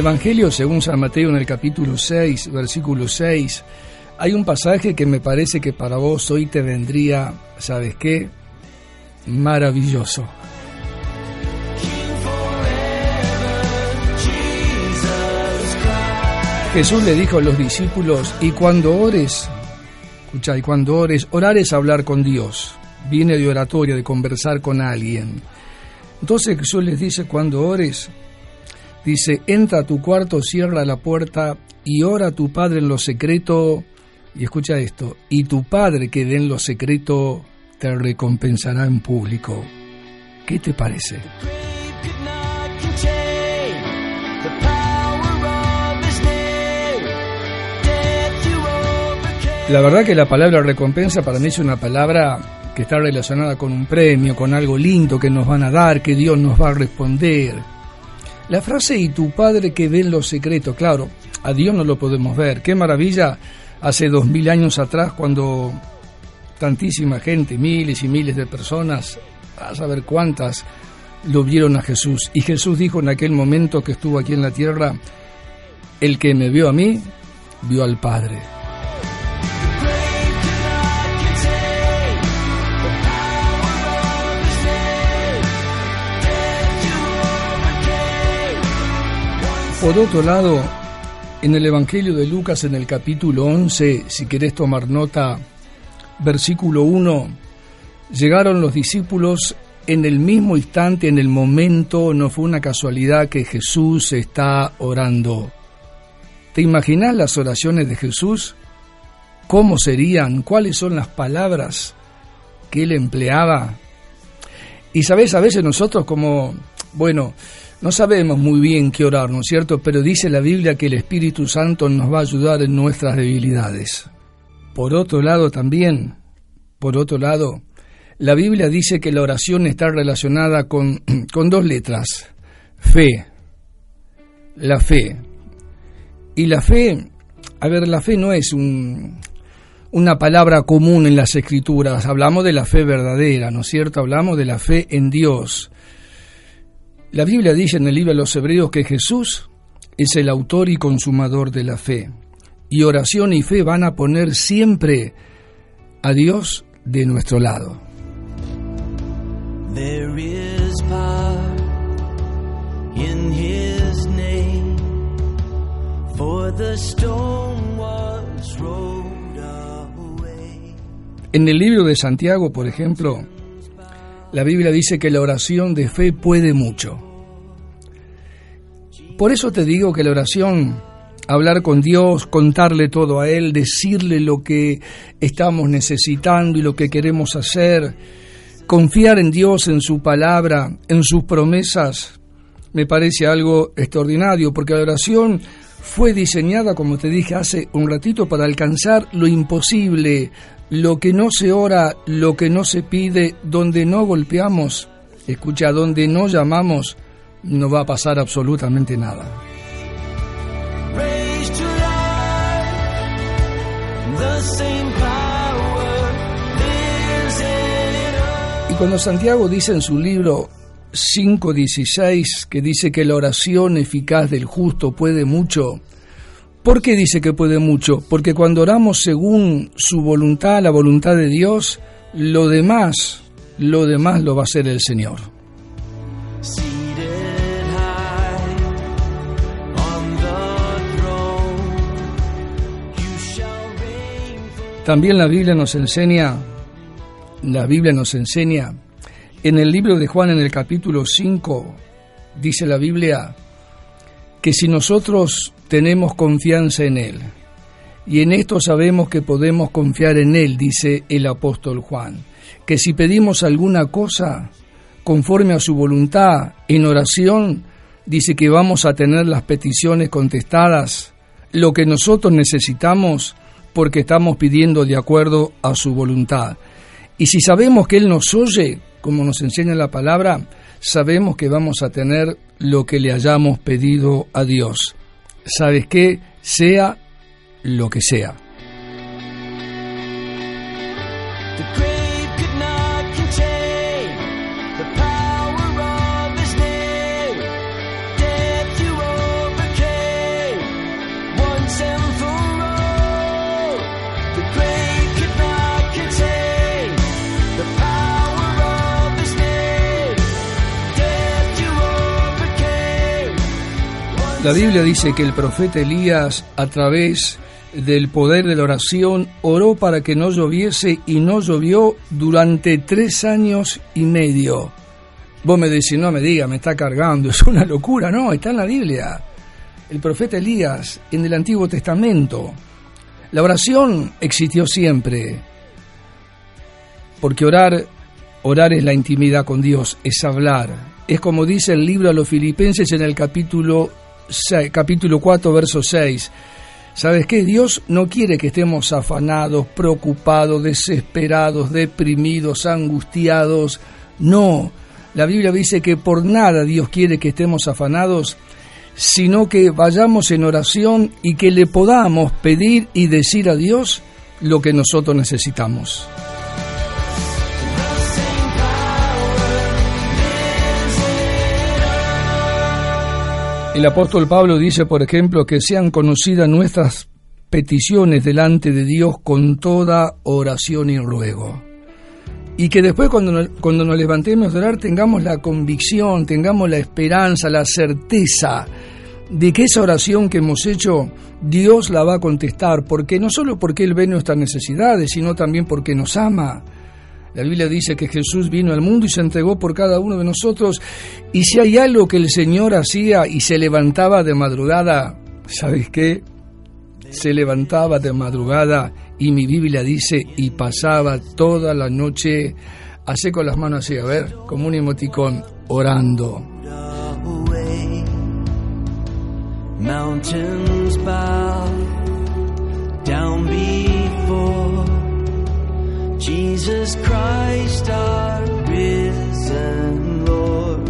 Evangelio, según San Mateo, en el capítulo 6, versículo 6, hay un pasaje que me parece que para vos hoy te vendría, ¿sabes qué? Maravilloso. Jesús le dijo a los discípulos, y cuando ores, escucha, y cuando ores, orar es hablar con Dios, viene de oratoria, de conversar con alguien. Entonces Jesús les dice, cuando ores, dice, entra a tu cuarto, cierra la puerta y ora a tu Padre en lo secreto, y escucha esto, y tu Padre que ve en lo secreto te recompensará en público. ¿Qué te parece? La verdad que la palabra recompensa para mí es una palabra que está relacionada con un premio, con algo lindo que nos van a dar, que Dios nos va a responder. La frase y tu padre que ve en lo secreto, claro, a Dios no lo podemos ver. Qué maravilla hace dos mil años atrás cuando tantísima gente, miles y miles de personas, a saber cuántas, lo vieron a Jesús. Y Jesús dijo en aquel momento que estuvo aquí en la tierra, el que me vio a mí, vio al Padre. Por otro lado, en el Evangelio de Lucas, en el capítulo 11, si querés tomar nota, versículo 1, llegaron los discípulos en el mismo instante, en el momento, no fue una casualidad que Jesús está orando. ¿Te imaginas las oraciones de Jesús? ¿Cómo serían? ¿Cuáles son las palabras que él empleaba? Y sabes, a veces nosotros como, bueno, no sabemos muy bien qué orar, ¿no es cierto? Pero dice la Biblia que el Espíritu Santo nos va a ayudar en nuestras debilidades. Por otro lado también, por otro lado, la Biblia dice que la oración está relacionada con, con dos letras, fe, la fe. Y la fe, a ver, la fe no es un, una palabra común en las escrituras, hablamos de la fe verdadera, ¿no es cierto? Hablamos de la fe en Dios. La Biblia dice en el libro de los Hebreos que Jesús es el autor y consumador de la fe. Y oración y fe van a poner siempre a Dios de nuestro lado. En el libro de Santiago, por ejemplo, la Biblia dice que la oración de fe puede mucho. Por eso te digo que la oración, hablar con Dios, contarle todo a Él, decirle lo que estamos necesitando y lo que queremos hacer, confiar en Dios, en su palabra, en sus promesas, me parece algo extraordinario, porque la oración fue diseñada, como te dije hace un ratito, para alcanzar lo imposible, lo que no se ora, lo que no se pide, donde no golpeamos, escucha, donde no llamamos, no va a pasar absolutamente nada. Y cuando Santiago dice en su libro 5.16, que dice que la oración eficaz del justo puede mucho, ¿Por qué dice que puede mucho? Porque cuando oramos según su voluntad, la voluntad de Dios, lo demás, lo demás lo va a hacer el Señor. También la Biblia nos enseña, la Biblia nos enseña, en el libro de Juan en el capítulo 5, dice la Biblia, que si nosotros tenemos confianza en Él. Y en esto sabemos que podemos confiar en Él, dice el apóstol Juan, que si pedimos alguna cosa conforme a su voluntad en oración, dice que vamos a tener las peticiones contestadas, lo que nosotros necesitamos porque estamos pidiendo de acuerdo a su voluntad. Y si sabemos que Él nos oye, como nos enseña la palabra, sabemos que vamos a tener lo que le hayamos pedido a Dios sabes qué, sea lo que sea. La Biblia dice que el profeta Elías, a través del poder de la oración, oró para que no lloviese y no llovió durante tres años y medio. Vos me decís, no me diga, me está cargando, es una locura. No, está en la Biblia. El profeta Elías, en el Antiguo Testamento. La oración existió siempre, porque orar, orar es la intimidad con Dios, es hablar. Es como dice el libro a los filipenses en el capítulo capítulo 4, verso 6. ¿Sabes qué? Dios no quiere que estemos afanados, preocupados, desesperados, deprimidos, angustiados. No, la Biblia dice que por nada Dios quiere que estemos afanados, sino que vayamos en oración y que le podamos pedir y decir a Dios lo que nosotros necesitamos. El apóstol Pablo dice, por ejemplo, que sean conocidas nuestras peticiones delante de Dios con toda oración y ruego. Y que después cuando nos, cuando nos levantemos a orar tengamos la convicción, tengamos la esperanza, la certeza de que esa oración que hemos hecho Dios la va a contestar, porque no solo porque Él ve nuestras necesidades, sino también porque nos ama la Biblia dice que Jesús vino al mundo y se entregó por cada uno de nosotros. Y si hay algo que el Señor hacía y se levantaba de madrugada, ¿sabes qué? Se levantaba de madrugada y mi Biblia dice y pasaba toda la noche, hace con las manos así, a ver, como un emoticón, orando. Mountains bow down Jesus Christ, our risen Lord.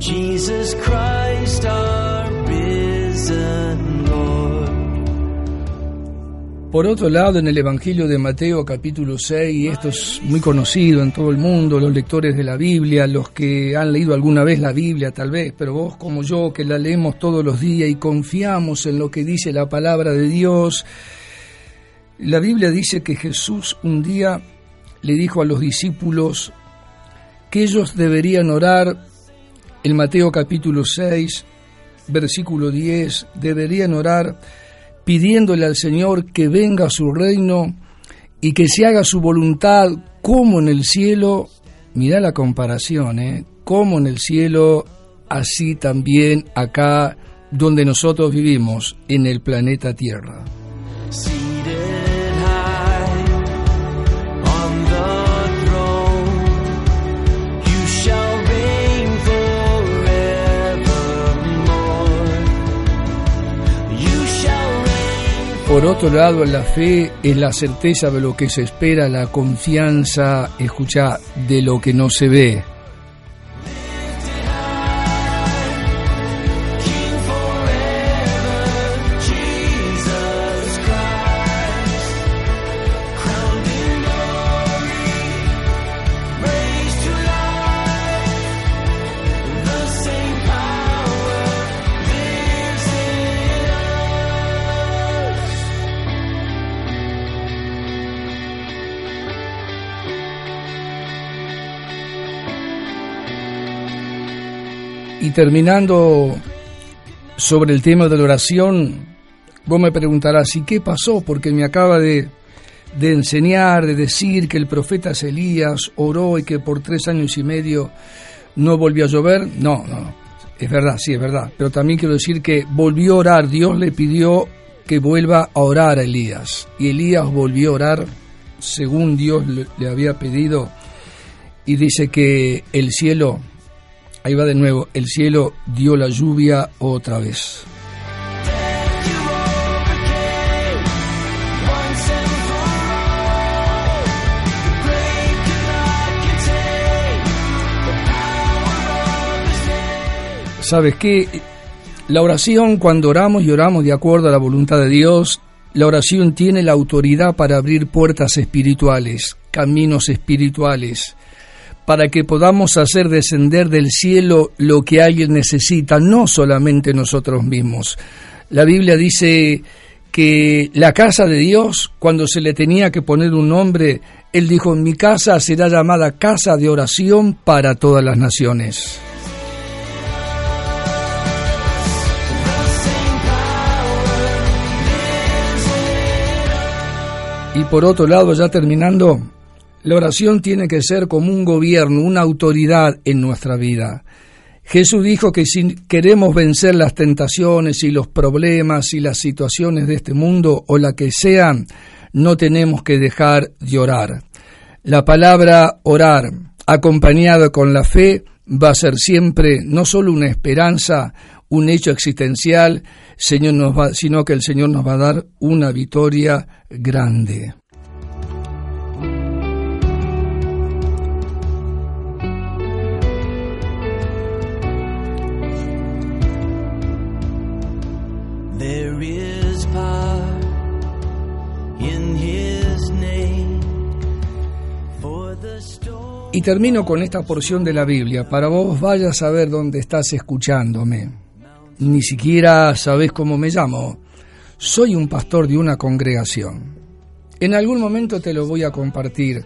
Jesus Christ, our risen Lord. Por otro lado, en el Evangelio de Mateo capítulo 6, y esto es muy conocido en todo el mundo, los lectores de la Biblia, los que han leído alguna vez la Biblia tal vez, pero vos como yo que la leemos todos los días y confiamos en lo que dice la palabra de Dios, la Biblia dice que Jesús un día le dijo a los discípulos que ellos deberían orar, en Mateo capítulo 6, versículo 10, deberían orar pidiéndole al Señor que venga a su reino y que se haga su voluntad como en el cielo, mira la comparación, ¿eh? como en el cielo, así también acá donde nosotros vivimos, en el planeta Tierra. Por otro lado, la fe es la certeza de lo que se espera, la confianza, escucha, de lo que no se ve. Y terminando sobre el tema de la oración, vos me preguntarás, ¿y qué pasó? Porque me acaba de, enseñar, de decir que el profeta Elías oró y que por tres años y medio no volvió a llover. No, no, es verdad, sí, es verdad. Pero también quiero decir que volvió a orar, Dios le pidió que vuelva a orar a Elías. Y Elías volvió a orar según Dios le había pedido. Y dice que el cielo Ahí va de nuevo, el cielo dio la lluvia otra vez. ¿Sabes qué? La oración, cuando oramos y oramos de acuerdo a la voluntad de Dios, la oración tiene la autoridad para abrir puertas espirituales, caminos espirituales para que podamos hacer descender del cielo lo que alguien necesita, no solamente nosotros mismos. La Biblia dice que la casa de Dios, cuando se le tenía que poner un nombre, él dijo, mi casa será llamada casa de oración para todas las naciones. Y por otro lado, ya terminando, la oración tiene que ser como un gobierno, una autoridad en nuestra vida. Jesús dijo que si queremos vencer las tentaciones y los problemas y las situaciones de este mundo o la que sean, no tenemos que dejar de orar. La palabra orar, acompañada con la fe, va a ser siempre no solo una esperanza, un hecho existencial, sino que el Señor nos va a dar una victoria grande. Y termino con esta porción de la Biblia, para vos vayas a ver dónde estás escuchándome. Ni siquiera sabés cómo me llamo. Soy un pastor de una congregación. En algún momento te lo voy a compartir.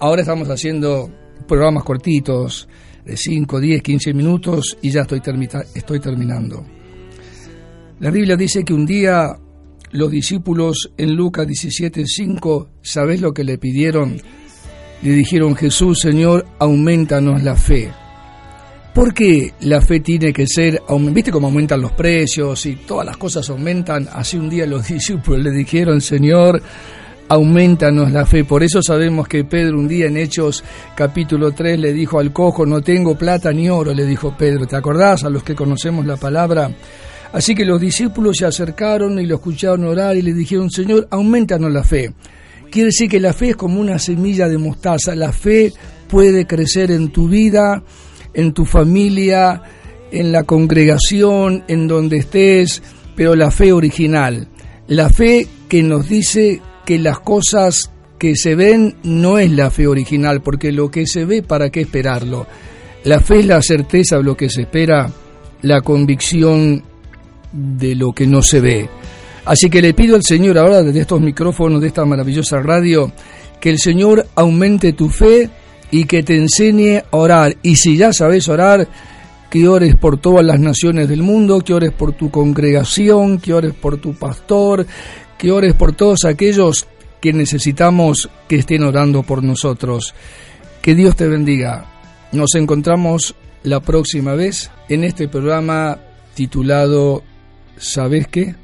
Ahora estamos haciendo programas cortitos, de 5, 10, 15 minutos, y ya estoy, estoy terminando. La Biblia dice que un día los discípulos en Lucas 17, 5, ¿sabés lo que le pidieron? Le dijeron, Jesús, Señor, aumentanos la fe. ¿Por qué la fe tiene que ser, viste cómo aumentan los precios y todas las cosas aumentan? Así un día los discípulos le dijeron, Señor, aumentanos la fe. Por eso sabemos que Pedro un día en Hechos capítulo 3 le dijo al cojo, no tengo plata ni oro, le dijo Pedro. ¿Te acordás a los que conocemos la palabra? Así que los discípulos se acercaron y lo escucharon orar y le dijeron, Señor, aumentanos la fe. Quiere decir que la fe es como una semilla de mostaza. La fe puede crecer en tu vida, en tu familia, en la congregación, en donde estés, pero la fe original. La fe que nos dice que las cosas que se ven no es la fe original, porque lo que se ve, ¿para qué esperarlo? La fe es la certeza de lo que se espera, la convicción de lo que no se ve. Así que le pido al Señor ahora desde estos micrófonos de esta maravillosa radio que el Señor aumente tu fe y que te enseñe a orar. Y si ya sabes orar, que ores por todas las naciones del mundo, que ores por tu congregación, que ores por tu pastor, que ores por todos aquellos que necesitamos que estén orando por nosotros. Que Dios te bendiga. Nos encontramos la próxima vez en este programa titulado ¿Sabes qué?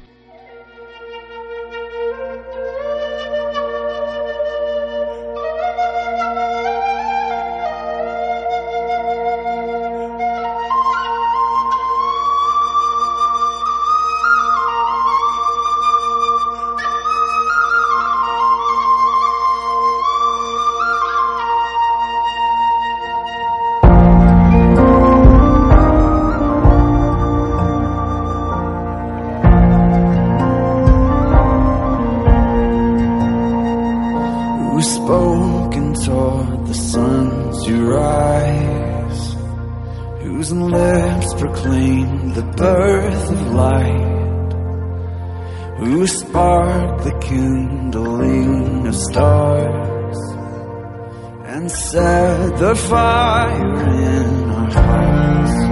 And lips proclaim the birth of light, who spark the kindling of stars and set the fire in our hearts.